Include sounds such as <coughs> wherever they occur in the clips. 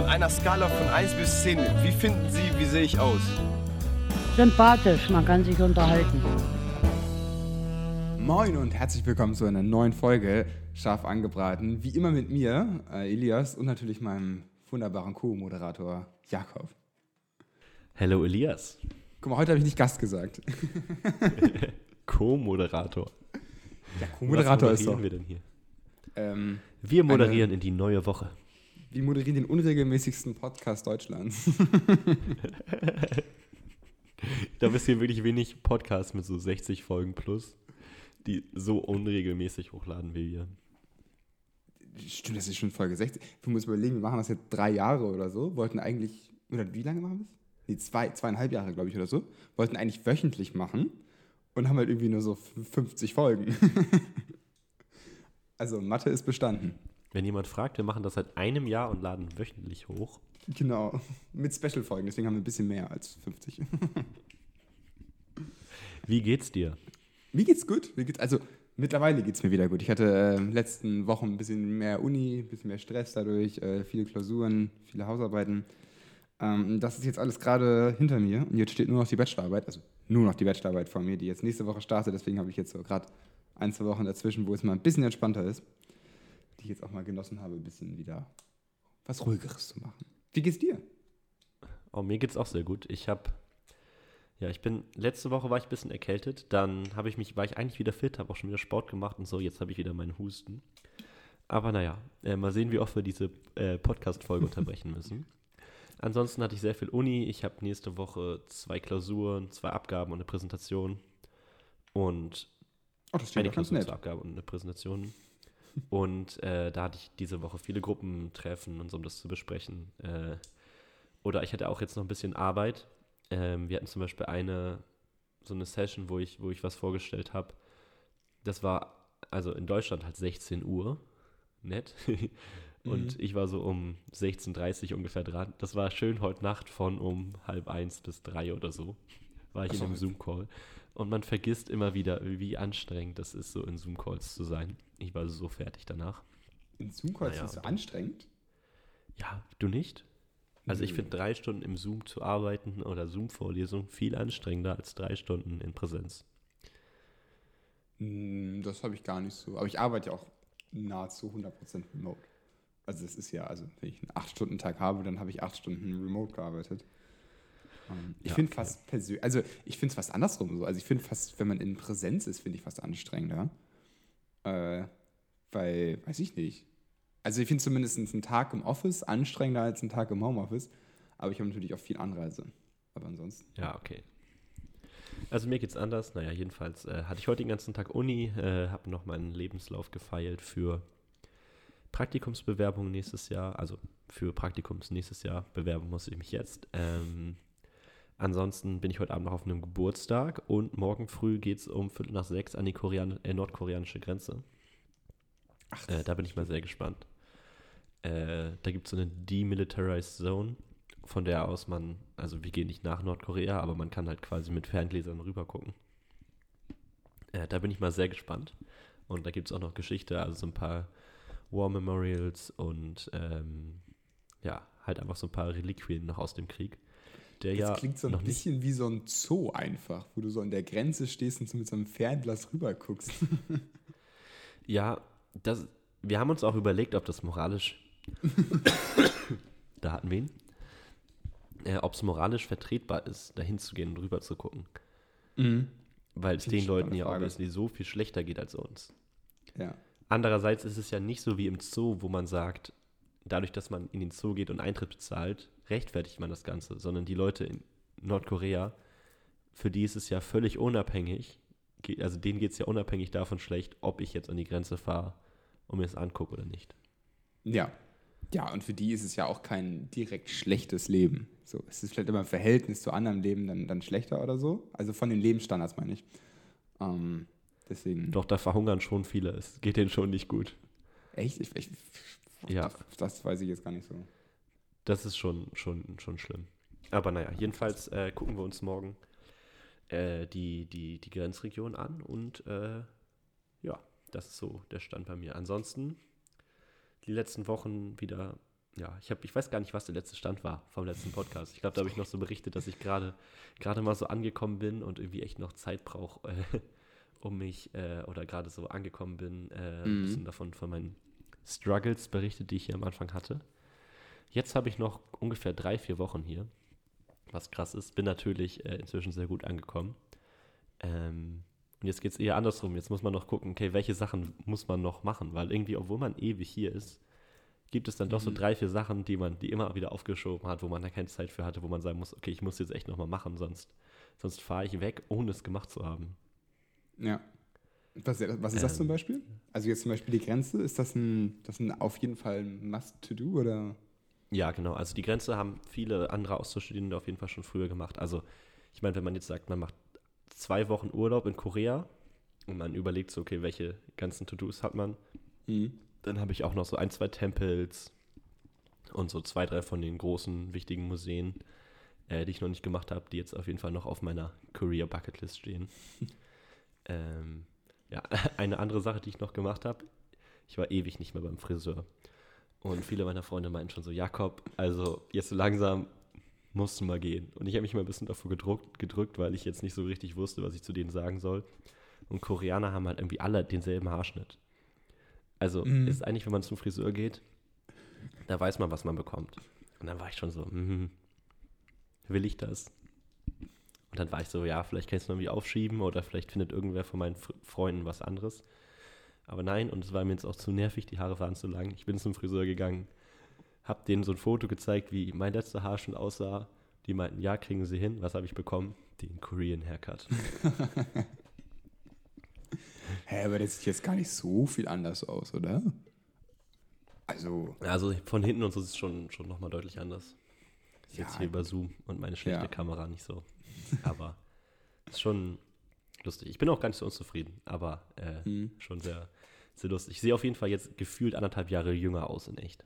Von einer Skala von 1 bis 10, wie finden Sie, wie sehe ich aus? Sympathisch, man kann sich unterhalten. Moin und herzlich willkommen zu einer neuen Folge Scharf angebraten. Wie immer mit mir, äh, Elias, und natürlich meinem wunderbaren Co-Moderator Jakob. Hello Elias. Guck mal, heute habe ich nicht Gast gesagt. <laughs> Co-Moderator. Der Co-Moderator ist Was doch. moderieren wir denn hier? Ähm, Wir moderieren Eine- in die neue Woche. Wir moderieren den unregelmäßigsten Podcast Deutschlands. <laughs> Da bist hier wirklich wenig Podcasts mit so 60 Folgen plus, die so unregelmäßig hochladen wie wir. Stimmt, das ist schon Folge 60. Wir müssen überlegen, wir machen das jetzt drei Jahre oder so. Wollten eigentlich, oder wie lange machen wir es? Nee, zwei, zweieinhalb Jahre, glaube ich, oder so. Wollten eigentlich wöchentlich machen und haben halt irgendwie nur so 50 Folgen. <laughs> also Mathe ist bestanden. Wenn jemand fragt, wir machen das seit einem Jahr und laden wöchentlich hoch. Genau, <laughs> mit Special-Folgen, deswegen haben wir ein bisschen mehr als 50. <laughs> Wie geht's dir? Mir geht's gut. Mir geht's, also mittlerweile geht's mir wieder gut. Ich hatte äh, letzten Wochen ein bisschen mehr Uni, ein bisschen mehr Stress dadurch, äh, viele Klausuren, viele Hausarbeiten. Ähm, das ist jetzt alles gerade hinter mir und jetzt steht nur noch die Bachelorarbeit, also nur noch die Bachelorarbeit vor mir, die jetzt nächste Woche startet. Deswegen habe ich jetzt so gerade ein, zwei Wochen dazwischen, wo es mal ein bisschen entspannter ist, die ich jetzt auch mal genossen habe, ein bisschen wieder was Ruhigeres zu machen. Wie geht's dir? Oh, mir geht's auch sehr gut. Ich habe, ja, ich bin, letzte Woche war ich ein bisschen erkältet, dann habe ich mich, war ich eigentlich wieder fit, habe auch schon wieder Sport gemacht und so, jetzt habe ich wieder meinen Husten. Aber naja, äh, mal sehen, wie oft wir diese äh, Podcast-Folge unterbrechen müssen. <laughs> Ansonsten hatte ich sehr viel Uni. Ich habe nächste Woche zwei Klausuren, zwei Abgaben und eine Präsentation. Und Oh, das eine Klausur nett. zur Abgabe und eine Präsentation. Und äh, da hatte ich diese Woche viele Gruppentreffen und so, um das zu besprechen. Äh, oder ich hatte auch jetzt noch ein bisschen Arbeit. Ähm, wir hatten zum Beispiel eine, so eine Session, wo ich, wo ich was vorgestellt habe. Das war also in Deutschland halt 16 Uhr. Nett. <laughs> und Mhm. ich war so um 16.30 Uhr ungefähr dran. Das war schön heute Nacht von um halb eins bis drei oder so. War ich Ach in einem Zoom-Call. Und man vergisst immer wieder, wie anstrengend das ist, so in Zoom-Calls zu sein. Ich war so fertig danach. In Zoom-Calls Naja, ist so anstrengend. Ja, du nicht? Also ich finde drei Stunden im Zoom zu arbeiten oder Zoom-Vorlesung viel anstrengender als drei Stunden in Präsenz. Mm, Das habe ich gar nicht so. Aber ich arbeite ja auch nahezu 100% remote. Also es ist ja, also wenn ich einen 8-Stunden-Tag habe, dann habe ich 8 Stunden remote gearbeitet. Ähm, Ich Ja, finde okay. fast persönlich, also ich finde es fast andersrum so. Also ich finde fast, wenn man in Präsenz ist, finde ich fast anstrengender. Äh, weil, weiß ich nicht. Also ich finde zumindest einen Tag im Office anstrengender als einen Tag im Homeoffice. Aber ich habe natürlich auch viel Anreise. Aber ansonsten. Ja, okay. Also mir geht's anders. Naja, jedenfalls äh, hatte ich heute den ganzen Tag Uni, äh, habe noch meinen Lebenslauf gefeilt für Praktikumsbewerbung nächstes Jahr. Also für Praktikums nächstes Jahr bewerben muss ich mich jetzt. Ähm, ansonsten bin ich heute Abend noch auf einem Geburtstag und morgen früh geht's um Viertel nach sechs an die Korean äh, nordkoreanische Grenze. Ach, Äh, da bin ich mal sehr gespannt. Äh, da gibt es so eine Demilitarized Zone, von der aus man, also wir gehen nicht nach Nordkorea, aber man kann halt quasi mit Ferngläsern rüber gucken. Äh, da bin ich mal sehr gespannt. Und da gibt es auch noch Geschichte, also so ein paar War Memorials und ähm, ja, halt einfach so ein paar Reliquien noch aus dem Krieg. Der Das ja klingt so ein noch nicht bisschen wie so ein Zoo einfach, wo du so an der Grenze stehst und so mit so einem Fernglas rüber guckst. <laughs> Ja, das, wir haben uns auch überlegt, ob das moralisch, <coughs> da hatten wir ihn, äh, ob es moralisch vertretbar ist, dahin zu gehen und rüber zu gucken. Weil es den Leuten ja obviously so viel schlechter geht als uns. Ja. Andererseits ist es ja nicht so wie im Zoo, wo man sagt, dadurch, dass man in den Zoo geht und Eintritt bezahlt, rechtfertigt man das Ganze, sondern die Leute in Nordkorea, für die ist es ja völlig unabhängig, also denen geht es ja unabhängig davon schlecht, ob ich jetzt an die Grenze fahre und mir das angucke oder nicht. Ja. Ja, und für die ist es ja auch kein direkt schlechtes Leben. So, es ist vielleicht immer im Verhältnis zu anderen Leben dann, dann schlechter oder so. Also von den Lebensstandards meine ich. Ähm, deswegen. Doch, da verhungern schon viele, es geht denen schon nicht gut. Echt? Ich, ich, Ja. Das, das weiß ich jetzt gar nicht so. Das ist schon, schon, schon schlimm. Aber naja, jedenfalls äh, gucken wir uns morgen äh, die, die, die Grenzregion an und äh, ja, das ist so der Stand bei mir. Ansonsten die letzten Wochen wieder ja, ich, hab, ich weiß gar nicht, was der letzte Stand war vom letzten Podcast. Ich glaube, da habe ich noch so berichtet, dass ich gerade gerade mal so angekommen bin und irgendwie echt noch Zeit brauche, äh, <laughs> um mich, äh, oder gerade so angekommen bin, äh, ein Mhm. bisschen davon von meinen Struggles berichtet, die ich hier am Anfang hatte. Jetzt habe ich noch ungefähr drei, vier Wochen hier, was krass ist. Bin natürlich äh, inzwischen sehr gut angekommen. Ähm, und jetzt geht es eher andersrum. Jetzt muss man noch gucken, okay, welche Sachen muss man noch machen? Weil irgendwie, obwohl man ewig hier ist, gibt es dann doch so Mhm. drei, vier Sachen, die man, die immer wieder aufgeschoben hat, wo man da keine Zeit für hatte, wo man sagen muss, okay, ich muss jetzt echt nochmal machen, sonst, sonst fahre ich weg, ohne es gemacht zu haben. Ja. Was, was ist das Ähm. zum Beispiel? Also jetzt zum Beispiel die Grenze, ist das ein, das ein auf jeden Fall ein Must-to-do oder? Ja, genau. Also die Grenze haben viele andere Auszustudierende auf jeden Fall schon früher gemacht. Also ich meine, wenn man jetzt sagt, man macht zwei Wochen Urlaub in Korea und man überlegt so, okay, welche ganzen To-Dos hat man, Mhm. dann habe ich auch noch so ein, zwei Tempels und so zwei, drei von den großen, wichtigen Museen, äh, die ich noch nicht gemacht habe, die jetzt auf jeden Fall noch auf meiner Korea Bucketlist stehen. <laughs> ähm, ja, <laughs> eine andere Sache, die ich noch gemacht habe, ich war ewig nicht mehr beim Friseur. Und viele meiner Freunde meinten schon so, Jakob, also jetzt so langsam musst du mal gehen. Und ich habe mich mal ein bisschen davor gedruckt, gedrückt, weil ich jetzt nicht so richtig wusste, was ich zu denen sagen soll. Und Koreaner haben halt irgendwie alle denselben Haarschnitt. Also Mhm. ist eigentlich, wenn man zum Friseur geht, da weiß man, was man bekommt. Und dann war ich schon so, mhm, will ich das? Und dann war ich so, ja, vielleicht kann ich es noch irgendwie aufschieben oder vielleicht findet irgendwer von meinen Freunden was anderes. Aber nein, und es war mir jetzt auch zu nervig, die Haare waren zu lang. Ich bin zum Friseur gegangen, hab denen so ein Foto gezeigt, wie mein letzter Haarschnitt aussah. Die meinten, ja, kriegen sie hin. Was habe ich bekommen? Den Korean Haircut. <laughs> Hä, aber das sieht jetzt gar nicht so viel anders aus, oder? Also, Also von hinten und so ist es schon, schon nochmal deutlich anders. Ist jetzt Ja, hier über Zoom und meine schlechte Ja. Kamera nicht so. <laughs> Aber ist schon lustig. Ich bin auch gar nicht so unzufrieden, aber äh, Mhm. schon sehr, sehr lustig. Ich sehe auf jeden Fall jetzt gefühlt anderthalb Jahre jünger aus in echt.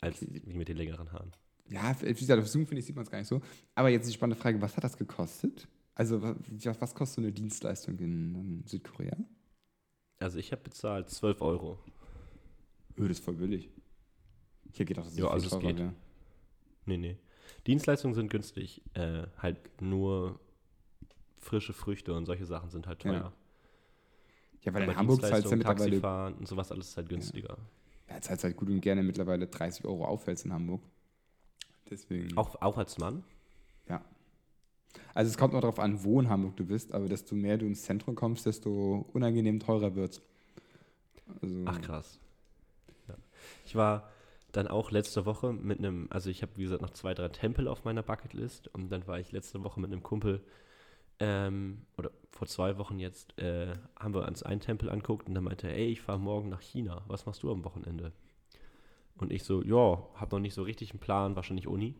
Als wie mit den längeren Haaren. ja, wie gesagt, auf Zoom finde ich, sieht man es gar nicht so. Aber jetzt die spannende Frage, was hat das gekostet? Also, wa- was, was kostet so eine Dienstleistung in, in Südkorea? Also ich habe bezahlt 12 Euro. Öh, das ist voll billig. Ich hätte gedacht, das ist Ja, also es teurer geht. wäre. Nee, nee. Dienstleistungen sind günstig. Äh, halt nur frische Früchte und solche Sachen sind halt teuer. Ja, weil in Hamburg zahlst du ja mittlerweile, Taxifahren und sowas alles ist halt günstiger. ja, zahlst halt gut und gerne mittlerweile 30 Euro Aufwärts in Hamburg. Deswegen. Auch, auch als Mann? Ja. Also es kommt noch darauf an, wo in Hamburg du bist, aber desto mehr du ins Zentrum kommst, desto unangenehm teurer wird's. Also, Ach krass. Ja. Ich war dann auch letzte Woche mit einem, also ich habe wie gesagt noch zwei, drei Tempel auf meiner Bucketlist und dann war ich letzte Woche mit einem Kumpel, ähm, oder vor zwei Wochen jetzt, äh, haben wir uns einen Tempel anguckt und dann meinte er, ey, ich fahre morgen nach China, was machst du am Wochenende? Und ich so, ja, habe noch nicht so richtig einen Plan, wahrscheinlich Uni.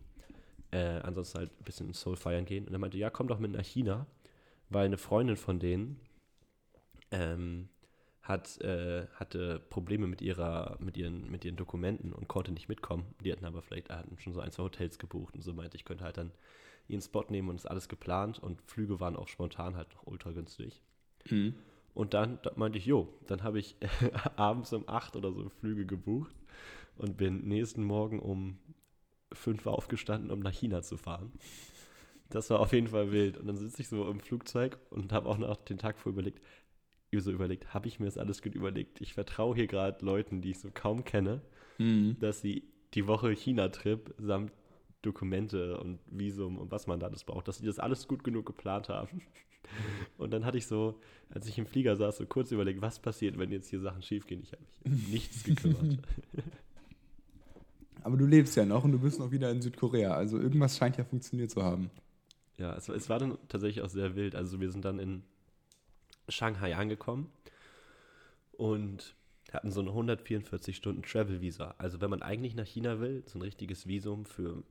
Äh, ansonsten halt ein bisschen Soul feiern gehen. Und er meinte, ja, komm doch mit nach China, weil eine Freundin von denen ähm, hat, äh, hatte Probleme mit ihrer, mit ihren, mit ihren Dokumenten und konnte nicht mitkommen. Die hatten aber vielleicht, hatten schon so ein, zwei Hotels gebucht und so meinte, ich könnte halt dann ihren Spot nehmen und ist alles geplant und Flüge waren auch spontan halt noch ultra günstig. Mhm. Und dann da meinte ich, jo, dann habe ich <laughs> abends um 8 oder so Flüge gebucht und bin nächsten Morgen um 5 Uhr aufgestanden, um nach China zu fahren. Das war auf jeden Fall wild. Und dann sitze ich so im Flugzeug und habe auch noch den Tag vor überlegt, so überlegt, habe ich mir das alles gut überlegt? Ich vertraue hier gerade Leuten, die ich so kaum kenne, Mhm. dass sie die Woche China-Trip samt Dokumente und Visum und was man da alles braucht, dass sie das alles gut genug geplant haben. <laughs> Und dann hatte ich so, als ich im Flieger saß, so kurz überlegt, was passiert, wenn jetzt hier Sachen schiefgehen. Ich habe mich nichts gekümmert. <laughs> Aber du lebst ja noch und du bist noch wieder in Südkorea. Also irgendwas scheint ja funktioniert zu haben. Ja, es, war- es war dann tatsächlich auch sehr wild. Also wir sind dann in Shanghai angekommen und hatten so eine 144 Stunden Travel Visa. Also wenn man eigentlich nach China will, so ein richtiges Visum für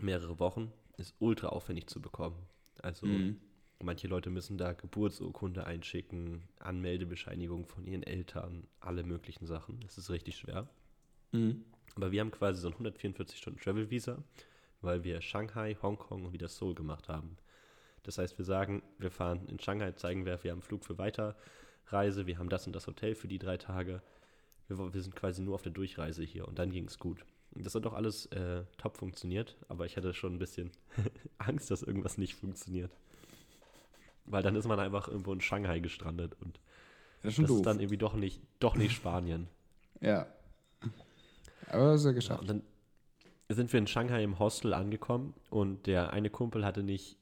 mehrere Wochen, ist ultra aufwendig zu bekommen. Also Mhm. manche Leute müssen da Geburtsurkunde einschicken, Anmeldebescheinigung von ihren Eltern, alle möglichen Sachen. Das ist richtig schwer. Mhm. Aber wir haben quasi so ein 144 Stunden Travel Visa, weil wir Shanghai, Hongkong und wieder Seoul gemacht haben. Das heißt, wir sagen, wir fahren in Shanghai, zeigen wir, wir haben einen Flug für Weiterreise, wir haben das und das Hotel für die drei Tage. Wir, wir sind quasi nur auf der Durchreise hier und dann ging es gut. Das hat doch alles äh, top funktioniert, aber ich hatte schon ein bisschen <laughs> Angst, dass irgendwas nicht funktioniert. Weil dann ist man einfach irgendwo in Shanghai gestrandet und Das ist das ist dann irgendwie doch nicht, doch nicht Spanien. ja. Aber das ist ja Ja, geschafft. und dann sind wir in Shanghai im Hostel angekommen und der eine Kumpel hatte nicht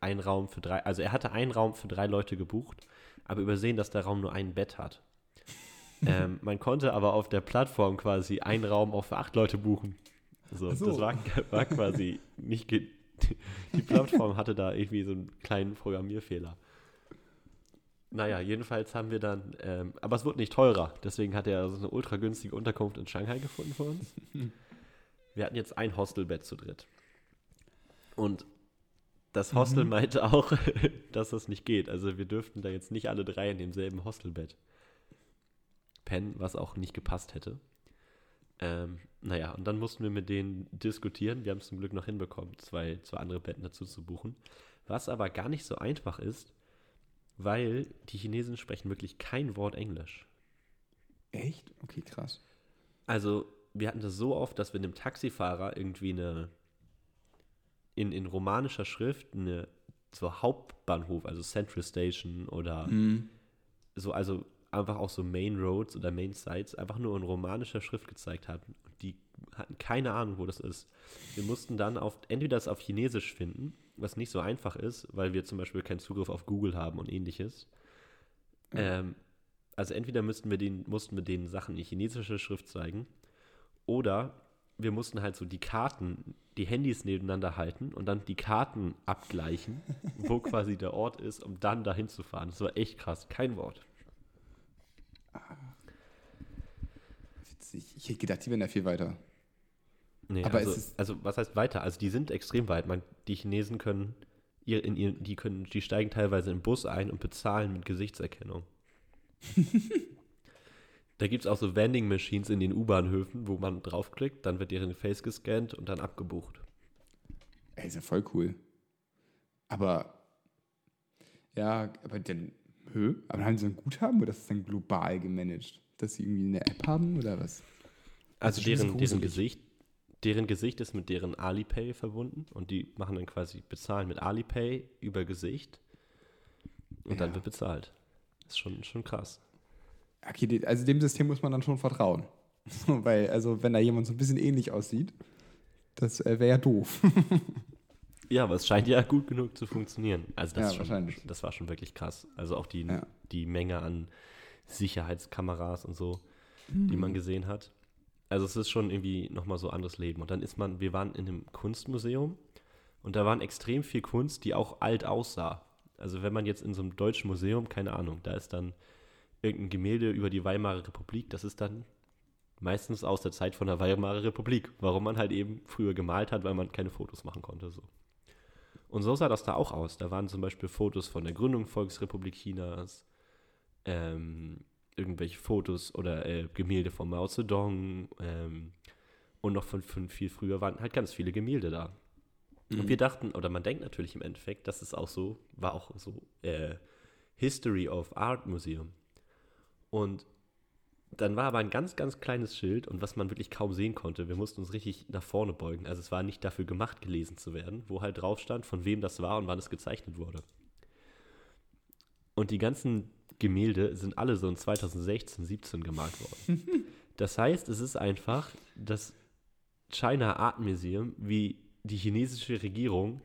einen Raum für drei, also er hatte einen Raum für drei Leute gebucht, aber übersehen, dass der Raum nur ein Bett hat. Ähm, man konnte aber auf der Plattform quasi einen Raum auch für acht Leute buchen. So, so. Das war, war quasi nicht, die Plattform hatte da irgendwie so einen kleinen Programmierfehler. Naja, jedenfalls haben wir dann, ähm, aber es wurde nicht teurer, deswegen hat er so eine ultra günstige Unterkunft in Shanghai gefunden für uns. <laughs> Wir hatten jetzt ein Hostelbett zu dritt. Und das Hostel meinte auch, <laughs> dass das nicht geht. Also wir dürften da jetzt nicht alle drei in demselben Hostelbett pennen, was auch nicht gepasst hätte. Ähm, naja, und dann mussten wir mit denen diskutieren. Wir haben es zum Glück noch hinbekommen, zwei, zwei andere Betten dazu zu buchen. Was aber gar nicht so einfach ist, weil die Chinesen sprechen wirklich kein Wort Englisch. Echt? Okay, krass. Also, wir hatten das so oft, dass wir einem Taxifahrer irgendwie eine in, in romanischer Schrift eine so Hauptbahnhof, also Central Station oder Mhm. so, also einfach auch so Main Roads oder Main Sites einfach nur in romanischer Schrift gezeigt hatten. Und die hatten keine Ahnung, wo das ist. Wir mussten dann auf, entweder das auf Chinesisch finden, was nicht so einfach ist, weil wir zum Beispiel keinen Zugriff auf Google haben und ähnliches. Ähm, also entweder müssten wir den, mussten wir den Sachen in chinesischer Schrift zeigen oder wir mussten halt so die Karten, die Handys nebeneinander halten und dann die Karten abgleichen, wo <laughs> quasi der Ort ist, um dann dahin zu fahren. Das war echt krass. Kein Wort. Witzig. Ich hätte gedacht, die wären ja viel weiter. Nee, Aber also, ist- also was heißt weiter? Also die sind extrem weit. Man, die Chinesen können ihr, in ihr, die können, die steigen teilweise in den Bus ein und bezahlen mit Gesichtserkennung. <laughs> da gibt es auch so Vending Machines in den U-Bahnhöfen, wo man draufklickt, dann wird deren Face gescannt und dann abgebucht. Ey, ist ja voll cool. Aber, ja, aber dann, hö? Aber haben sie ein Guthaben oder ist das dann global gemanagt? Dass sie irgendwie eine App haben oder was? Also deren, deren. Gesicht, deren Gesicht ist mit deren Alipay verbunden und die machen dann quasi bezahlen mit Alipay über Gesicht und dann Ja. wird bezahlt. ist schon, schon krass. Okay, also dem System muss man dann schon vertrauen. <laughs> Weil, also, wenn da jemand so ein bisschen ähnlich aussieht, das äh, wäre ja doof. <laughs> Ja, aber es scheint ja gut genug zu funktionieren. Also das, Ja, schon, wahrscheinlich. das war schon wirklich krass. Also auch die, Ja. die Menge an Sicherheitskameras und so, Hm. die man gesehen hat. Also es ist schon irgendwie nochmal so anderes Leben. Und dann ist man, wir waren in einem Kunstmuseum und da waren extrem viel Kunst, die auch alt aussah. Also wenn man jetzt in so einem deutschen Museum, keine Ahnung, da ist dann irgendein Gemälde über die Weimarer Republik, das ist dann meistens aus der Zeit von der Weimarer Republik, warum man halt eben früher gemalt hat, weil man keine Fotos machen konnte. So. Und so sah das da auch aus. Da waren zum Beispiel Fotos von der Gründung Volksrepublik Chinas, ähm, irgendwelche Fotos oder äh, Gemälde von Mao Zedong ähm, und noch von, von viel früher waren halt ganz viele Gemälde da. Und wir dachten, oder man denkt natürlich im Endeffekt, dass es auch so, war auch so äh, History of Art Museum. Und dann war aber ein ganz, ganz kleines Schild und was man wirklich kaum sehen konnte, wir mussten uns richtig nach vorne beugen. Also es war nicht dafür gemacht, gelesen zu werden, wo halt drauf stand, von wem das war und wann es gezeichnet wurde. Und die ganzen Gemälde sind alle so in 2016, 17 gemalt worden. <laughs> Das heißt, es ist einfach das China Art Museum, wie die chinesische Regierung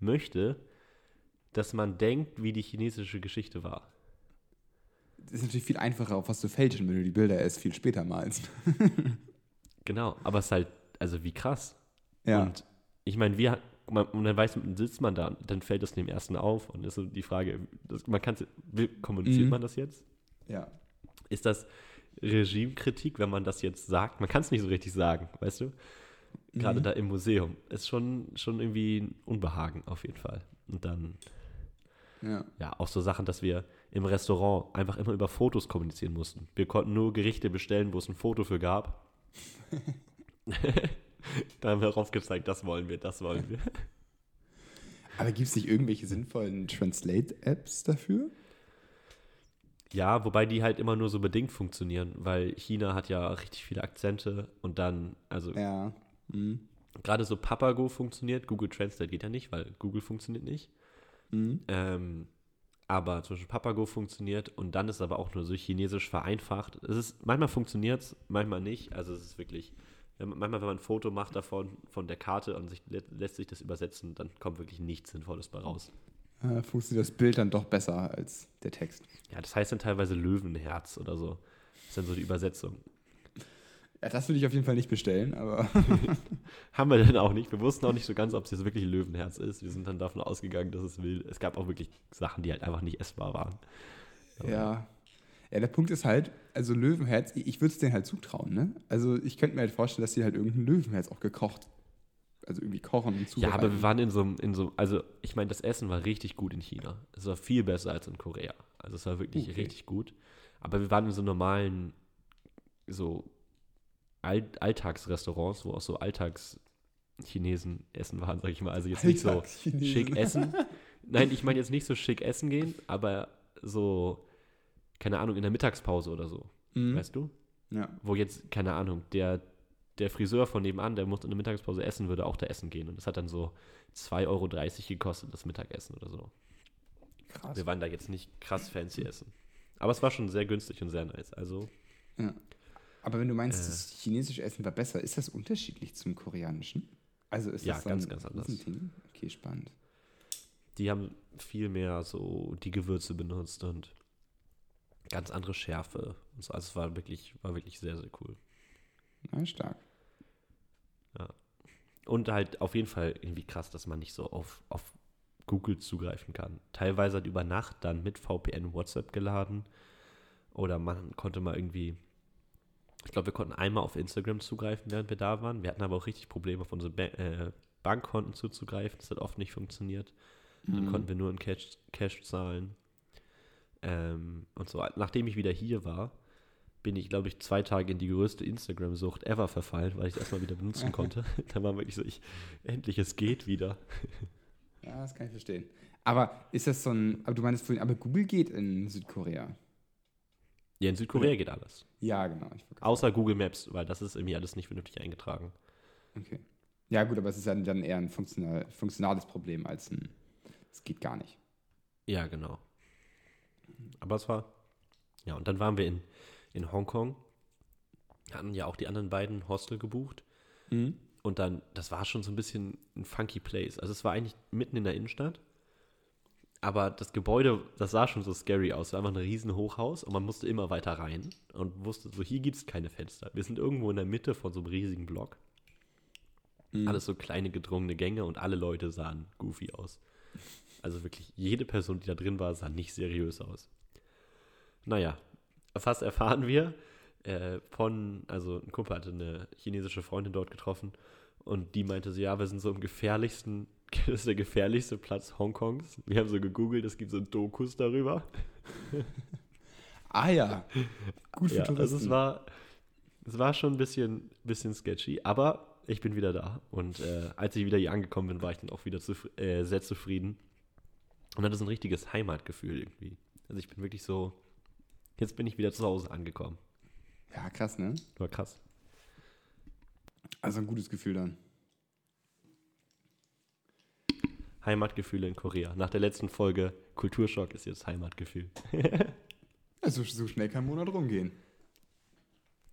möchte, dass man denkt, wie die chinesische Geschichte war. Ist natürlich viel einfacher, auf was zu fälschen, wenn du die Bilder erst viel später malst. <laughs> Genau, aber es ist halt, also wie krass. Ja. Und ich meine, wir, man, und dann weiß man, sitzt man da, dann fällt das dem ersten auf und ist so die Frage, das, man kann kommuniziert Mhm. man das jetzt? ja. Ist das Regimekritik, wenn man das jetzt sagt? Man kann es nicht so richtig sagen, weißt du? Gerade Mhm. da im Museum. Ist schon, schon irgendwie ein Unbehagen auf jeden Fall. Und dann, Ja. ja, auch so Sachen, dass wir im Restaurant einfach immer über Fotos kommunizieren mussten. Wir konnten nur Gerichte bestellen, wo es ein Foto für gab. <laughs> da haben wir darauf gezeigt, das wollen wir, das wollen wir. Aber gibt es nicht irgendwelche sinnvollen Translate-Apps dafür? Ja, wobei die halt immer nur so bedingt funktionieren, weil China hat ja richtig viele Akzente und dann, also Ja. Mhm. gerade so Papago funktioniert, Google Translate geht ja nicht, weil Google funktioniert nicht. Mhm. Ähm, aber zum Beispiel Papago funktioniert und dann ist aber auch nur so chinesisch vereinfacht. Es ist, manchmal funktioniert es, manchmal nicht. Also es ist wirklich, manchmal, wenn man ein Foto macht davon, von der Karte und sich, lä- lässt sich das übersetzen, dann kommt wirklich nichts Sinnvolles bei raus. Äh, funktioniert das Bild dann doch besser als der Text. Ja, das heißt dann teilweise Löwenherz oder so. Das ist dann so die Übersetzung. Ja, das würde ich auf jeden Fall nicht bestellen, aber <laughs> Haben wir denn auch nicht. Wir wussten auch nicht so ganz, ob es jetzt wirklich Löwenherz ist. Wir sind dann davon ausgegangen, dass es will. Es gab auch wirklich Sachen, die halt einfach nicht essbar waren. ja. Ja, der Punkt ist halt, also Löwenherz, ich, würde es denen halt zutrauen, ne? Also ich könnte mir halt vorstellen, dass sie halt irgendein Löwenherz auch gekocht, also irgendwie kochen und Ja, zubereiten. aber wir waren in so einem, in so, also ich meine, das Essen war richtig gut in China. Es war viel besser als in Korea. Also es war wirklich Okay. richtig gut. Aber wir waren in so normalen, so All Alltagsrestaurants, wo auch so Alltagschinesen essen waren, sag ich mal. Also jetzt nicht so schick essen. Nein, ich meine jetzt nicht so schick essen gehen, aber so, keine Ahnung, in der Mittagspause oder so. Mhm. Weißt du? Ja. Wo jetzt, keine Ahnung, der, der Friseur von nebenan, der muss in der Mittagspause essen, würde auch da essen gehen. Und das hat dann so 2,30 Euro gekostet, das Mittagessen oder so. Krass. Wir waren da jetzt nicht krass fancy essen. Aber es war schon sehr günstig und sehr nice. Also, Ja. Aber wenn du meinst, Äh. das chinesische Essen war besser, ist das unterschiedlich zum koreanischen? Also ist Ja, das dann ganz, ganz anders. ein Ding? Okay, spannend. die haben viel mehr so die Gewürze benutzt und ganz andere Schärfe und so. Also es war wirklich, war wirklich sehr, sehr cool. Na, stark. Und halt auf jeden Fall irgendwie krass, dass man nicht so auf, auf Google zugreifen kann. Teilweise hat über Nacht dann mit VPN WhatsApp geladen. Oder man konnte mal irgendwie, ich glaube, wir konnten einmal auf Instagram zugreifen, während wir da waren. Wir hatten aber auch richtig Probleme, auf unsere ba äh, Bankkonten zuzugreifen. Das hat oft nicht funktioniert. Dann Mhm. konnten wir nur in Cash, Cash zahlen. Ähm, und so, nachdem ich wieder hier war, bin ich, glaube ich, zwei Tage in die größte Instagram-Sucht ever verfallen, weil ich es erstmal wieder benutzen <laughs> konnte. <laughs> da war wirklich so, ich, endlich, es geht wieder. Ja, das kann ich verstehen. Aber ist das so ein, aber du meinst vorhin, aber Google geht in Südkorea. Ja, in Südkorea geht alles. Ja, genau. Außer Google Maps, weil das ist irgendwie alles nicht vernünftig eingetragen. Okay. Ja, gut, aber es ist dann, dann eher ein funktional, funktionales Problem als ein, es geht gar nicht. Ja, genau. Aber es war, ja, und dann waren wir in, in Hongkong, hatten ja auch die anderen beiden Hostel gebucht. Und dann, das war schon so ein bisschen ein funky Place. Also es war eigentlich mitten in der Innenstadt. Aber das Gebäude, das sah schon so scary aus. Es war einfach ein riesen Hochhaus und man musste immer weiter rein und wusste so, hier gibt es keine Fenster. Wir sind irgendwo in der Mitte von so einem riesigen Block. Alles so kleine gedrungene Gänge und alle Leute sahen goofy aus. Also wirklich, jede Person, die da drin war, sah nicht seriös aus. Naja, was erfahren wir? Äh, von, also ein Kumpel hatte eine chinesische Freundin dort getroffen und die meinte so, ja, wir sind so im gefährlichsten, <laughs> das ist der gefährlichste Platz Hongkongs. Wir haben so gegoogelt, es gibt so Dokus darüber. Ah ja. Gut für Ja, Touristen. also es war, es war schon ein bisschen, bisschen sketchy, aber ich bin wieder da. Und äh, als ich wieder hier angekommen bin, war ich dann auch wieder zufri äh, sehr zufrieden. Und hatte so ein richtiges Heimatgefühl irgendwie. Also ich bin wirklich so, jetzt bin ich wieder zu Hause angekommen. ja, krass, ne? War krass. Also ein gutes Gefühl dann. Heimatgefühle in Korea. Nach der letzten Folge Kulturschock ist jetzt Heimatgefühl. <laughs> Also so schnell kann ein Monat rumgehen.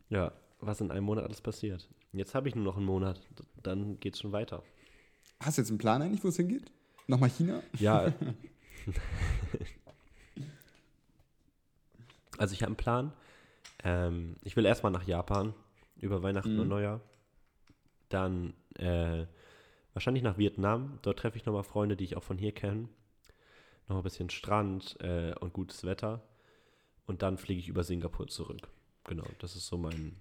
Ja, was in einem Monat alles passiert. Jetzt habe ich nur noch einen Monat, dann geht's schon weiter. Hast du jetzt einen Plan eigentlich, wo es hingeht? Nochmal China? Ja. <laughs> <laughs> also ich habe einen Plan. Ähm, ich will erstmal nach Japan über Weihnachten Mhm. und Neujahr. Dann äh, wahrscheinlich nach Vietnam. Dort treffe ich nochmal Freunde, die ich auch von hier kenne. Noch ein bisschen Strand äh, und gutes Wetter. Und dann fliege ich über Singapur zurück. Genau, das ist so mein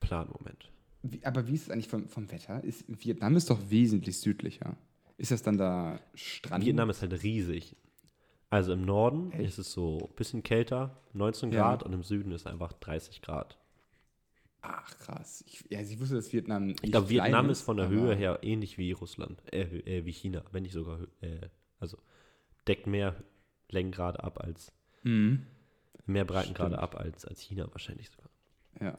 Planmoment. Wie, aber wie ist es eigentlich vom, vom Wetter? Ist, Vietnam ist doch wesentlich südlicher. Ist das dann da Strand? Vietnam ist halt riesig. Also im Norden Echt? ist es so ein bisschen kälter, 19 Ja. Grad, und im Süden ist einfach 30 Grad. Ach, krass. Ich, ja, ich wusste, dass Vietnam. Ich glaube, Vietnam ist von der Höhe her ähnlich wie Russland, äh, äh, wie China, wenn nicht sogar, äh, also deckt mehr Längengrad ab als. Mhm. Mehr Breitengrade Stimmt. ab als, als China wahrscheinlich sogar. Ja.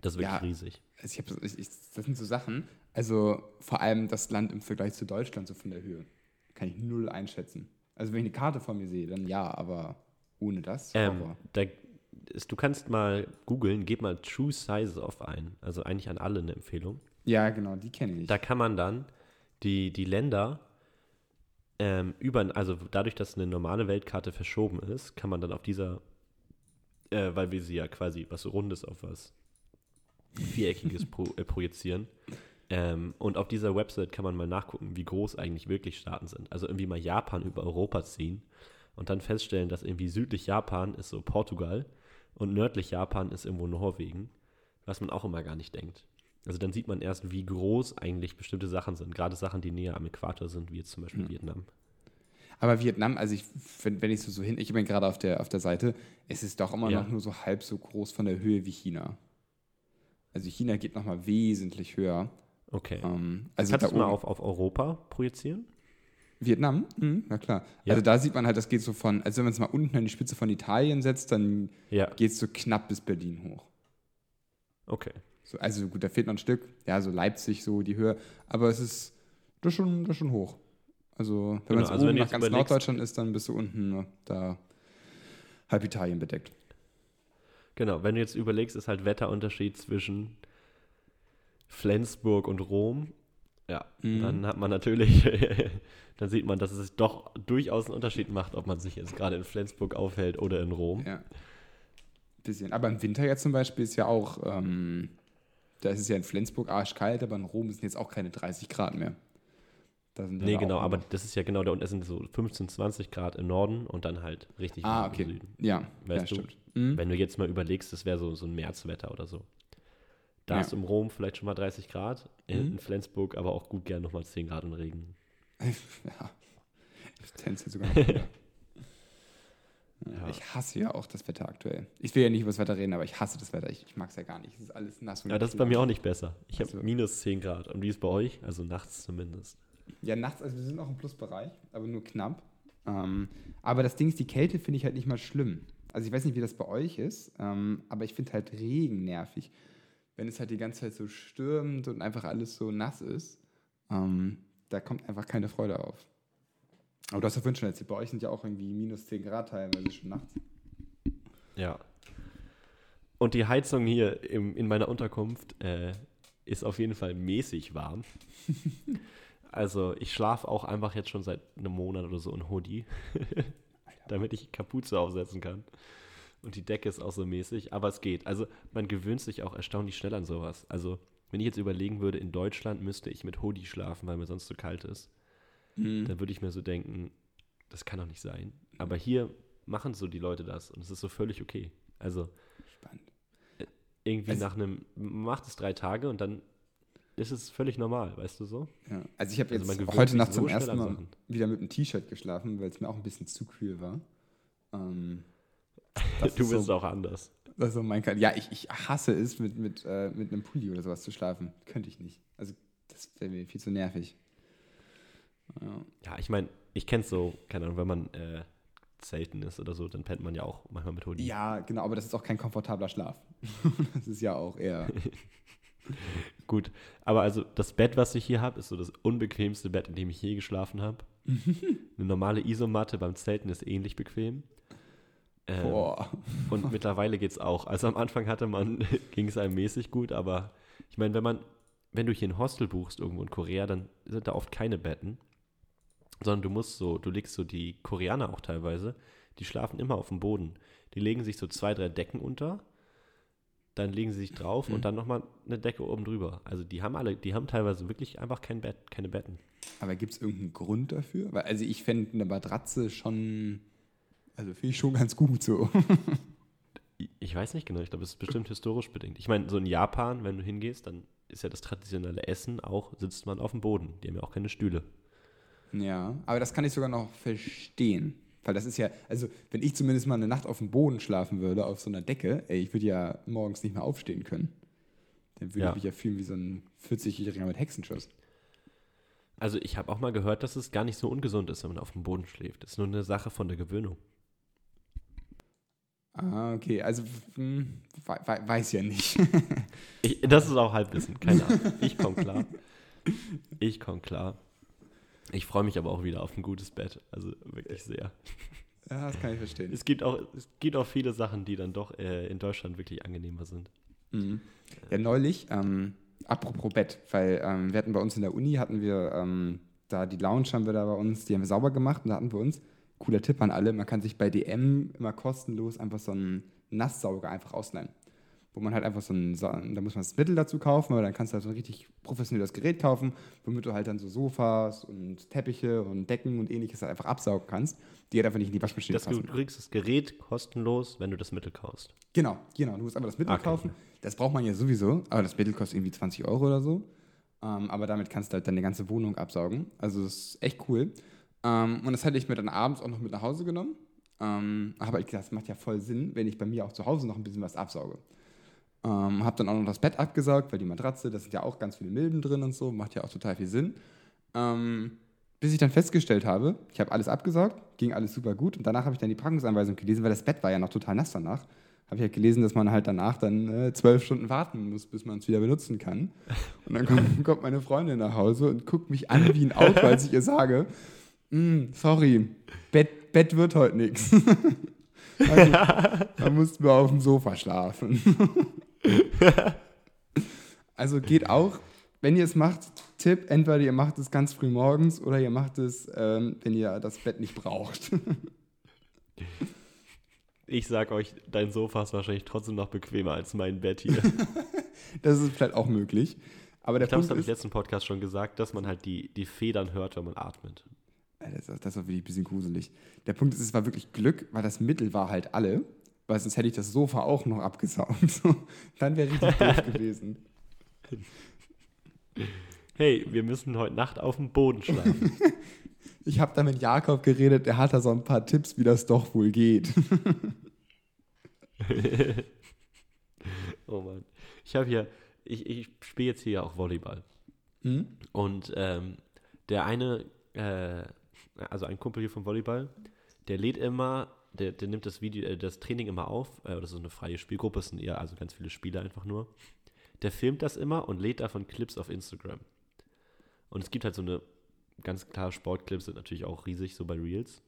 Das ist wirklich Ja. riesig. Also ich hab, ich, ich, das sind so Sachen, also vor allem das Land im Vergleich zu Deutschland, so von der Höhe, kann ich null einschätzen. Also wenn ich eine Karte vor mir sehe, dann ja, aber ohne das, Ähm, da ist, du kannst mal googeln, gib mal True Sizes auf ein. Also eigentlich an alle eine Empfehlung. Ja, genau, die kenne ich. Da kann man dann die, die Länder ähm, über, also dadurch, dass eine normale Weltkarte verschoben ist, kann man dann auf dieser, äh, weil wir sie ja quasi was Rundes auf was Viereckiges pro, äh, projizieren. Ähm, und auf dieser Website kann man mal nachgucken, wie groß eigentlich wirklich Staaten sind. Also irgendwie mal Japan über Europa ziehen und dann feststellen, dass irgendwie südlich Japan ist so Portugal und nördlich Japan ist irgendwo Norwegen, was man auch immer gar nicht denkt. Also dann sieht man erst, wie groß eigentlich bestimmte Sachen sind. Gerade Sachen, die näher am Äquator sind, wie jetzt zum Beispiel Vietnam. Aber Vietnam, also ich, wenn, wenn ich so, so hin, ich bin gerade auf der, auf der Seite, es ist doch immer Ja. noch nur so halb so groß von der Höhe wie China. Also China geht noch mal wesentlich höher. Okay. Ähm, also Kannst du mal auf, auf Europa projizieren? Vietnam? Mhm, na klar. Ja. Also da sieht man halt, das geht so von, also wenn man es mal unten an die Spitze von Italien setzt, dann Ja. geht es so knapp bis Berlin hoch. Okay. So, also gut, da fehlt noch ein Stück, ja, so Leipzig, so die Höhe, aber es ist das ist schon, das ist schon hoch. Also wenn Genau, man es also oben nach ganz Norddeutschland ist, dann bist du unten ne, da halb Italien bedeckt. Genau, wenn du jetzt überlegst, ist halt Wetterunterschied zwischen Flensburg und Rom. Ja, Mhm. dann hat man natürlich, <laughs> dann sieht man, dass es doch durchaus einen Unterschied macht, ob man sich jetzt gerade in Flensburg aufhält oder in Rom. Ja. Bisschen. Aber im Winter jetzt zum Beispiel ist ja auch, ähm, da ist es ja in Flensburg arschkalt, aber in Rom sind jetzt auch keine 30 Grad mehr. Da sind Nee, genau, aber das ist ja genau der Unterschied, so 15, 20 Grad im Norden und dann halt richtig Ah, okay. im Süden. Ja, Weißt ja, du? stimmt. Mhm. Wenn du jetzt mal überlegst, das wäre so, so ein Märzwetter oder so. Da Ja. ist im Rom vielleicht schon mal 30 Grad, in, Mhm. in Flensburg aber auch gut gern nochmal 10 Grad und Regen. <laughs> ja. Tendenziell sogar noch <laughs> höher. Ja. Ich hasse ja auch das Wetter aktuell. Ich will ja nicht über das Wetter reden, aber ich hasse das Wetter. Ich, ich mag es ja gar nicht. Es ist alles nass und Ja, das ist bei mir auch nicht besser. Ich habe Also- minus 10 Grad. Und wie ist bei euch? Also nachts zumindest. Ja, nachts, also wir sind noch im Plusbereich, aber nur knapp. Ähm, aber das Ding ist, die Kälte finde ich halt nicht mal schlimm. Also ich weiß nicht, wie das bei euch ist, ähm, aber ich finde halt Regen nervig. Wenn es halt die ganze Zeit so stürmt und einfach alles so nass ist, ähm, da kommt einfach keine Freude auf. Aber du hast ja vorhin schon erzählt, bei euch sind ja auch irgendwie minus 10 Grad teilweise schon nachts. Ja. Und die Heizung hier im, in meiner Unterkunft äh, ist auf jeden Fall mäßig warm. <laughs> also ich schlafe auch einfach jetzt schon seit einem Monat oder so in Hoodie, <laughs> damit ich Kapuze aufsetzen kann. Und die Decke ist auch so mäßig, aber es geht. Also man gewöhnt sich auch erstaunlich schnell an sowas. Also wenn ich jetzt überlegen würde, in Deutschland müsste ich mit Hoodie schlafen, weil mir sonst so kalt ist, dann würde ich mir so denken, das kann doch nicht sein. Aber hier machen so die Leute das und es ist so völlig okay. Also Spannend. irgendwie Also- nach einem, man macht es drei Tage und dann ist es völlig normal, weißt du so? Ja. Also ich habe Also jetzt heute Nacht so zum ersten Mal wieder mit einem T-Shirt geschlafen, weil es mir auch ein bisschen zu kühl war. Ähm, das du ist bist so, auch anders. Das ist so mein. Ja, ich, ich hasse es, mit, mit, äh, mit einem Pulli oder sowas zu schlafen. Könnte ich nicht. Also, das wäre mir viel zu nervig. Ja. Ja, ich meine, ich kenn's so, keine Ahnung, wenn man äh, selten ist oder so, dann pennt man ja auch manchmal mit Hoodie. ja, genau, aber das ist auch kein komfortabler Schlaf. <laughs> das ist ja auch eher. <laughs> Gut, aber also das Bett, was ich hier habe, ist so das unbequemste Bett, in dem ich je geschlafen habe. <laughs> Eine normale Isomatte beim Zelten ist ähnlich bequem. Ähm. Und mittlerweile geht's auch. Also am Anfang hatte man, <laughs> ging es einem mäßig gut, aber ich meine, wenn man, wenn du hier ein Hostel buchst irgendwo in Korea, dann sind da oft keine Betten, sondern du musst so, du legst so die Koreaner auch teilweise, die schlafen immer auf dem Boden. Die legen sich so zwei, drei Decken unter, dann legen sie sich drauf Mhm. und dann nochmal eine Decke oben drüber. Also die haben alle, die haben teilweise wirklich einfach kein Bett, keine Betten. Aber gibt es irgendeinen Grund dafür? Weil, also, ich fände eine Matratze schon. Also, finde ich schon ganz gut so. <laughs> Ich weiß nicht genau, ich glaube, es ist bestimmt historisch bedingt. Ich meine, so in Japan, wenn du hingehst, dann ist ja das traditionelle Essen auch, sitzt man auf dem Boden. Die haben ja auch keine Stühle. Ja, aber das kann ich sogar noch verstehen. Weil das ist ja, also wenn ich zumindest mal eine Nacht auf dem Boden schlafen würde, auf so einer Decke, ey, ich würde ja morgens nicht mehr aufstehen können. Dann würde Ja. ich mich ja fühlen wie so ein 40-Jähriger mit Hexenschuss. Also ich habe auch mal gehört, dass es gar nicht so ungesund ist, wenn man auf dem Boden schläft. Das ist nur eine Sache von der Gewöhnung. Ah, okay. Also, hm, we we weiß ja nicht. <laughs> Ich, das ist auch Halbwissen, keine Ahnung. Ich komme klar. Ich komme klar. Ich freue mich aber auch wieder auf ein gutes Bett. Also wirklich sehr. ja, das kann ich verstehen. Es gibt auch, es gibt auch viele Sachen, die dann doch äh, in Deutschland wirklich angenehmer sind. Mhm. Ja, neulich, ähm, apropos Bett, weil ähm, wir hatten bei uns in der Uni, hatten wir ähm, da die Lounge haben wir da bei uns, die haben wir sauber gemacht und da hatten wir uns, cooler Tipp an alle, man kann sich bei DM immer kostenlos einfach so einen Nasssauger einfach ausleihen. Wo man halt einfach so ein, da muss man das Mittel dazu kaufen, aber dann kannst du halt so ein richtig professionelles Gerät kaufen, womit du halt dann so Sofas und Teppiche und Decken und ähnliches halt einfach absaugen kannst, die halt einfach nicht in die Waschmaschine Das, du passen. kriegst das Gerät kostenlos, wenn du das Mittel kaufst. Genau, genau. Du musst einfach das Mittel Okay. kaufen. Das braucht man ja sowieso, aber das Mittel kostet irgendwie 20 Euro oder so. Ähm, aber damit kannst du halt deine ganze Wohnung absaugen. Also das ist echt cool. Ähm, und das hatte ich mir dann abends auch noch mit nach Hause genommen. Ähm, aber ich gedacht, das macht ja voll Sinn, wenn ich bei mir auch zu Hause noch ein bisschen was absauge. Ähm, hab dann auch noch das Bett abgesaugt, weil die Matratze, da sind ja auch ganz viele Milben drin und so, macht ja auch total viel Sinn. Ähm, bis ich dann festgestellt habe, ich habe alles abgesaugt, ging alles super gut und danach habe ich dann die Packungsanweisung gelesen, weil das Bett war ja noch total nass danach. Habe ich halt gelesen, dass man halt danach dann äh, zwölf Stunden warten muss, bis man es wieder benutzen kann. Und dann <laughs> kommt, kommt meine Freundin nach Hause und guckt mich an wie ein Auto, als ich ihr sage, "Mm, sorry, Bett, Bett wird heute nichts. <laughs> Also, da mussten wir auf dem Sofa schlafen. <laughs> also geht auch, wenn ihr es macht, Tipp, entweder ihr macht es ganz früh morgens oder ihr macht es, ähm, wenn ihr das Bett nicht braucht. <laughs> Ich sag euch, dein Sofa ist wahrscheinlich trotzdem noch bequemer als mein Bett hier. Das ist vielleicht auch möglich. Aber der Ich glaube, das habe ich letzten Podcast schon gesagt, dass man halt die, die Federn hört, wenn man atmet. Das, ist- das war wirklich ein bisschen gruselig. Der Punkt ist, es war wirklich Glück, weil das Mittel war halt alle, weil sonst hätte ich das Sofa auch noch abgesaugt. <laughs> Dann wäre richtig doof <laughs> gewesen. Hey, wir müssen heute Nacht auf dem Boden schlafen. <laughs> Ich habe da mit Jakob geredet, der hat da so ein paar Tipps, wie das doch wohl geht. oh Mann. Ich habe hier, ich, ich spiele jetzt hier auch Volleyball. Hm? Und ähm, der eine, äh, also ein Kumpel hier vom Volleyball, der lädt immer, der, der nimmt das Video, äh, das Training immer auf, äh, das ist eine freie Spielgruppe, es sind eher also ganz viele Spieler einfach nur. Der filmt das immer und lädt davon Clips auf Instagram. Und es gibt halt so eine, ganz klar, Sportclips sind natürlich auch riesig, so bei Reels.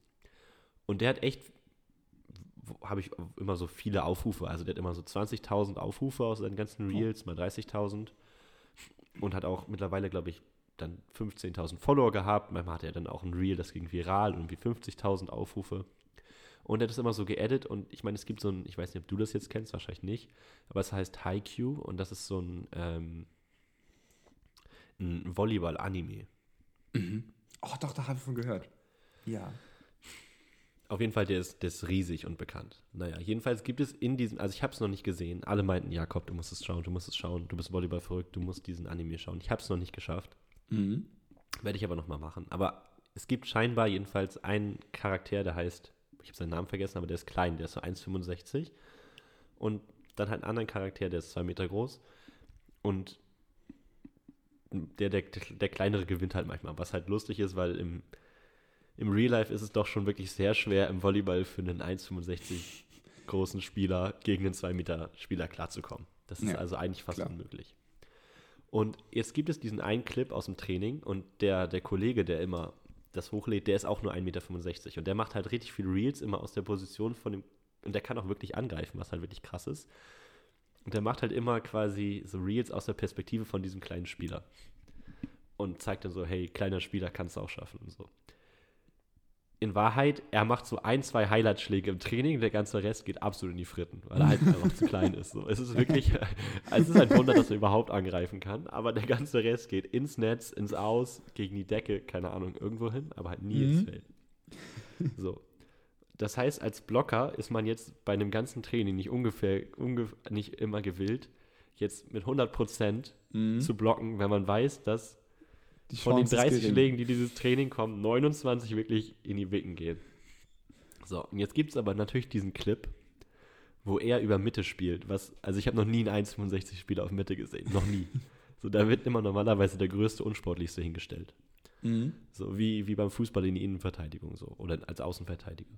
Und der hat echt, habe ich immer so viele Aufrufe, also der hat immer so 20.000 Aufrufe aus seinen ganzen Reels, mal 30.000 und hat auch mittlerweile, glaube ich, dann 15.000 Follower gehabt. Manchmal hat er dann auch ein Reel, das ging viral und irgendwie 50.000 Aufrufe. Und er hat das immer so geedit und ich meine, es gibt so ein, ich weiß nicht, ob du das jetzt kennst, wahrscheinlich nicht, aber es heißt Haikyuu und das ist so ein, ähm, ein Volleyball-Anime. Oh, doch, da habe ich von gehört. Ja. Auf jeden Fall, der ist, der ist riesig und bekannt. Naja, jedenfalls gibt es in diesem, also ich habe es noch nicht gesehen. Alle meinten, Jakob, du musst es schauen, du musst es schauen, du bist Volleyball verrückt, du musst diesen Anime schauen. Ich habe es noch nicht geschafft. Mhm. Werde ich aber nochmal machen. Aber es gibt scheinbar jedenfalls einen Charakter, der heißt, ich habe seinen Namen vergessen, aber der ist klein, der ist so 1,65. Und dann halt einen anderen Charakter, der ist zwei Meter groß. Und der, der, der kleinere gewinnt halt manchmal. Was halt lustig ist, weil im, im Real Life ist es doch schon wirklich sehr schwer, im Volleyball für einen 1,65 großen Spieler gegen einen 2 Meter Spieler klarzukommen. Das ist Ja, also eigentlich fast klar. unmöglich. Und jetzt gibt es diesen einen Clip aus dem Training und der, der Kollege, der immer das hochlädt, der ist auch nur 1,65 Meter und der macht halt richtig viel Reels immer aus der Position von dem, und der kann auch wirklich angreifen, was halt wirklich krass ist. Und der macht halt immer quasi so Reels aus der Perspektive von diesem kleinen Spieler. Und zeigt dann so, hey, kleiner Spieler kannst du auch schaffen und so. In Wahrheit, er macht so ein, zwei Highlight-Schläge im Training, der ganze Rest geht absolut in die Fritten, weil er halt einfach zu klein ist. So. Es ist wirklich, <laughs> es ist ein Wunder, dass er überhaupt angreifen kann, aber der ganze Rest geht ins Netz, ins Aus, gegen die Decke, keine Ahnung, irgendwo hin, aber halt nie ins Mhm. Feld. So. Das heißt, als Blocker ist man jetzt bei einem ganzen Training nicht ungefähr, ungef nicht immer gewillt, jetzt mit 100% Mhm. zu blocken, wenn man weiß, dass Die von den Chance ist 30 gering. Schlägen, die dieses Training kommen, 29 wirklich in die Wicken gehen. So, und jetzt gibt es aber natürlich diesen Clip, wo er über Mitte spielt. Was, also ich habe noch nie einen 1,65 Spieler auf Mitte gesehen. Noch nie. <laughs> so, da wird immer normalerweise der größte, unsportlichste hingestellt. Mhm. So wie, wie beim Fußball in die Innenverteidigung so. Oder als Außenverteidiger.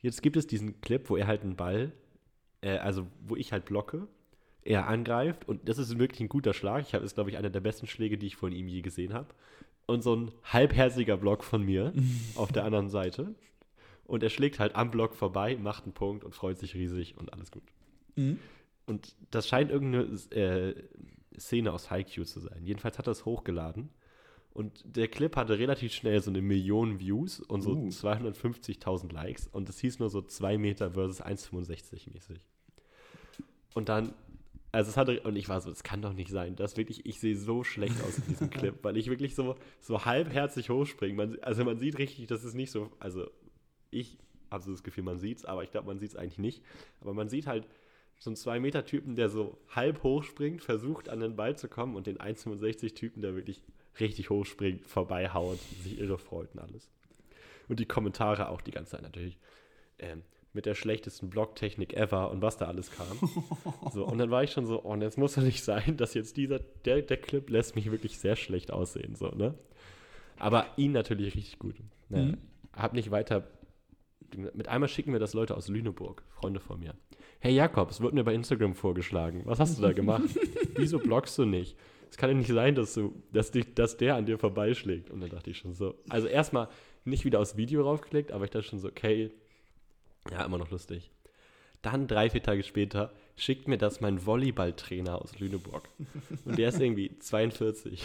Jetzt gibt es diesen Clip, wo er halt einen Ball, äh, also wo ich halt blocke, er angreift und das ist wirklich ein guter Schlag. Ich habe, ist glaube ich einer der besten Schläge, die ich von ihm je gesehen habe. Und so ein halbherziger Block von mir <laughs> auf der anderen Seite. Und er schlägt halt am Block vorbei, macht einen Punkt und freut sich riesig und alles gut. Mhm. Und das scheint irgendeine äh, Szene aus Haikyuu zu sein. Jedenfalls hat er es hochgeladen. Und der Clip hatte relativ schnell so eine Million Views und so Uh. 250.000 Likes. Und es hieß nur so 2 Meter versus 1,65 mäßig. Und dann, also es hatte, und ich war so, es kann doch nicht sein. Das wirklich, ich sehe so schlecht aus in diesem <laughs> Clip, weil ich wirklich so, so halbherzig hochspringe. Man, also man sieht richtig, das ist nicht so, also ich habe so das Gefühl, man sieht es, aber ich glaube, man sieht es eigentlich nicht. Aber man sieht halt so einen 2-Meter-Typen, der so halb hochspringt, versucht an den Ball zu kommen und den 1,65-Typen, der wirklich richtig hochspringt, vorbeihaut, sich irre freut und alles. Und die Kommentare auch die ganze Zeit natürlich. Ähm, mit der schlechtesten Blocktechnik ever und was da alles kam. <laughs> So, und dann war ich schon so, oh, das muss doch nicht sein, dass jetzt dieser, der, der Clip lässt mich wirklich sehr schlecht aussehen, so, ne? Aber ihn natürlich richtig gut. Ne? Mhm. Hab nicht weiter. Mit einmal schicken mir das Leute aus Lüneburg, Freunde von mir. Hey Jakob, es wird mir bei Instagram vorgeschlagen. Was hast du da gemacht? <laughs> Wieso blockst du nicht? Es kann ja nicht sein, dass du, dass dich, dass der an dir vorbeischlägt. Und dann dachte ich schon so. Also erstmal nicht wieder aufs Video raufgeklickt, aber ich dachte schon so, okay, ja, immer noch lustig. Dann drei, vier Tage später schickt mir das mein Volleyballtrainer aus Lüneburg. Und der ist irgendwie <laughs> 42.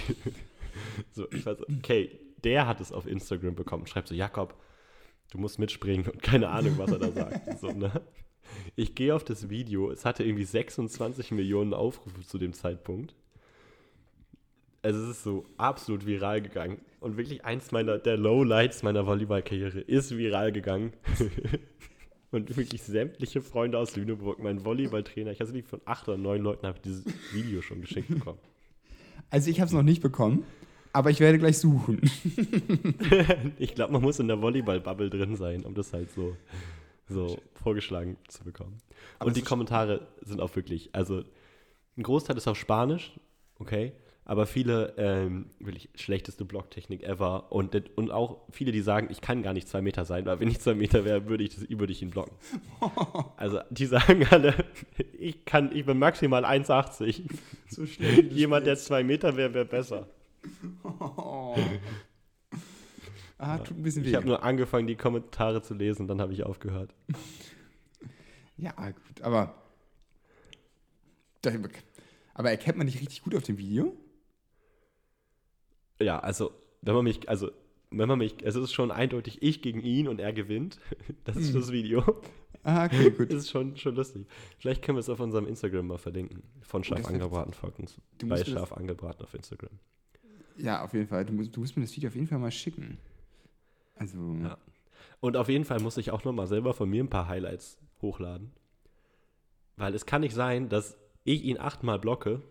<laughs> so, ich weiß, okay, der hat es auf Instagram bekommen. Schreibt so, Jakob, du musst mitspringen und keine Ahnung, was er da sagt. <laughs> So, ne? Ich gehe auf das Video, es hatte irgendwie 26 Millionen Aufrufe zu dem Zeitpunkt. Also es ist so absolut viral gegangen. Und wirklich eins meiner, der Lowlights meiner Volleyballkarriere ist viral gegangen. Und wirklich sämtliche Freunde aus Lüneburg, mein Volleyballtrainer, ich weiß nicht, von acht oder neun Leuten habe ich dieses Video schon geschickt bekommen. Also ich habe es noch nicht bekommen, aber ich werde gleich suchen. <laughs> ich glaube, man muss in der Volleyball-Bubble drin sein, um das halt so, so vorgeschlagen zu bekommen. Aber Und die Kommentare sind auch wirklich, also ein Großteil ist auf Spanisch, okay, aber viele ähm, wirklich schlechteste Blocktechnik ever und, und auch viele, die sagen, ich kann gar nicht zwei Meter sein, weil wenn ich zwei Meter wäre, würde ich, das, würde ich ihn blocken. <laughs> Also die sagen alle, ich kann, ich bin maximal 1,80. So schnell. Jemand, der zwei Meter wäre, wäre besser. Oh. <laughs> Ah, tut ein bisschen Ich weh. habe nur angefangen, die Kommentare zu lesen, dann habe ich aufgehört. Ja, gut, aber. Aber erkennt man nicht richtig gut auf dem Video? Ja, also, wenn man mich, also, wenn man mich, es ist schon eindeutig ich gegen ihn und er gewinnt. <laughs> Das ist Mhm. das Video. Ah, okay, gut. Das ist schon, schon lustig. Vielleicht können wir es auf unserem Instagram mal verlinken. Von Scharf das wär- angebraten Du bei das- Scharf angebraten auf Instagram. Ja, auf jeden Fall. Du musst, du musst mir das Video auf jeden Fall mal schicken. Also, Ja. Und auf jeden Fall muss ich auch nochmal selber von mir ein paar Highlights hochladen. Weil es kann nicht sein, dass ich ihn achtmal blocke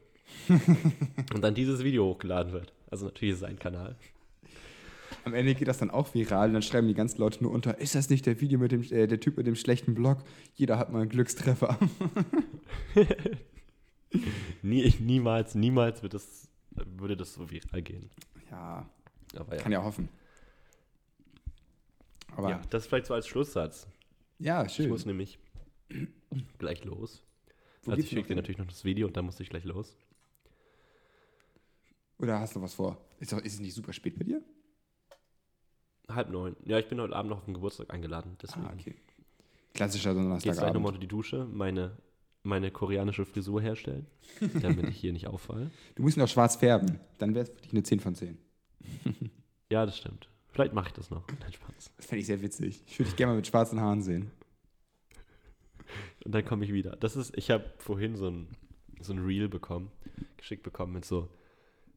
<laughs> und dann dieses Video hochgeladen wird. Also natürlich sein Kanal. am Ende geht das dann auch viral und dann schreiben die ganzen Leute nur unter, ist das nicht der Video mit dem, äh, der Typ mit dem schlechten Blog? Jeder hat mal einen Glückstreffer. <laughs> Nie, niemals, niemals wird das, würde das so viral gehen. ja, Aber ja. kann ja hoffen. Aber ja, das vielleicht so als Schlusssatz. ja, Ich schön. muss nämlich gleich los. Wo also ich schicke dir natürlich noch das Video und dann muss ich gleich los. Oder hast du was vor? Ist, doch, ist es nicht super spät bei dir? Halb neun. Ja, ich bin heute Abend noch auf den Geburtstag eingeladen. Deswegen Ah, okay. Klassischer geht's gleich nochmal Donnerstagabend. unter die Dusche, meine, meine koreanische Frisur herstellen, <laughs> damit ich hier nicht auffalle. Du musst ihn auch schwarz färben. Dann wäre es für dich eine 10 von 10. <laughs> Ja, das stimmt. Vielleicht mache ich das noch. Nein, Spaß. Das fände ich sehr witzig. Ich würde dich gerne mal mit schwarzen Haaren sehen. Und dann komme ich wieder. Das ist, ich habe vorhin so ein, so ein Reel bekommen, geschickt bekommen mit so,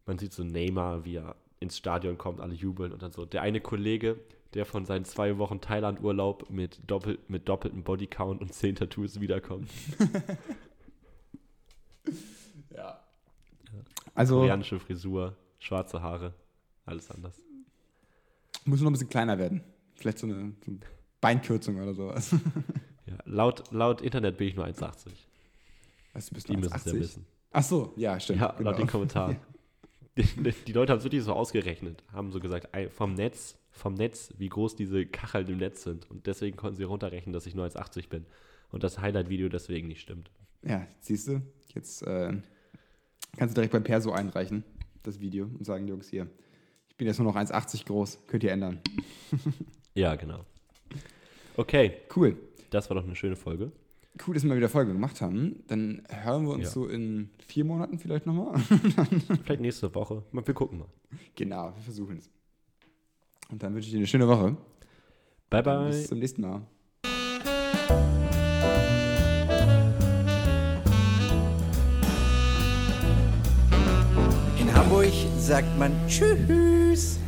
man sieht so Neymar, wie er ins Stadion kommt, alle jubeln und dann so. Der eine Kollege, der von seinen zwei Wochen Thailand-Urlaub mit, doppel, mit doppeltem Bodycount und zehn Tattoos wiederkommt. <laughs> Ja. Also Koreanische Frisur, schwarze Haare, alles anders. muss noch ein bisschen kleiner werden. Vielleicht so eine, so eine Beinkürzung oder sowas. <laughs> Ja, laut, laut Internet bin ich nur 1,80. Was, du bist Die müssen es ja 1,80? wissen. Ach so, ja, stimmt. Ja, genau. laut den Kommentaren. <laughs> Die, die Leute haben es wirklich so ausgerechnet, haben so gesagt, vom Netz, vom Netz, wie groß diese Kacheln im Netz sind. Und deswegen konnten sie runterrechnen, dass ich nur 1,80 bin. Und das Highlight-Video deswegen nicht stimmt. Ja, siehst du, jetzt äh, kannst du direkt beim Perso einreichen, das Video, und sagen, Jungs, hier, ich bin jetzt nur noch 1,80 groß, könnt ihr ändern. <laughs> Ja, genau. Okay, Cool. das war doch eine schöne Folge. Cool, dass wir mal wieder Folge gemacht haben. Dann hören wir uns Ja. so in vier Monaten vielleicht nochmal. <laughs> Vielleicht nächste Woche. Mal- Wir gucken mal. genau, wir versuchen es. Und dann wünsche ich dir eine schöne Woche. Bye, bye. Bis zum nächsten Mal. In Hamburg sagt man Tschüss.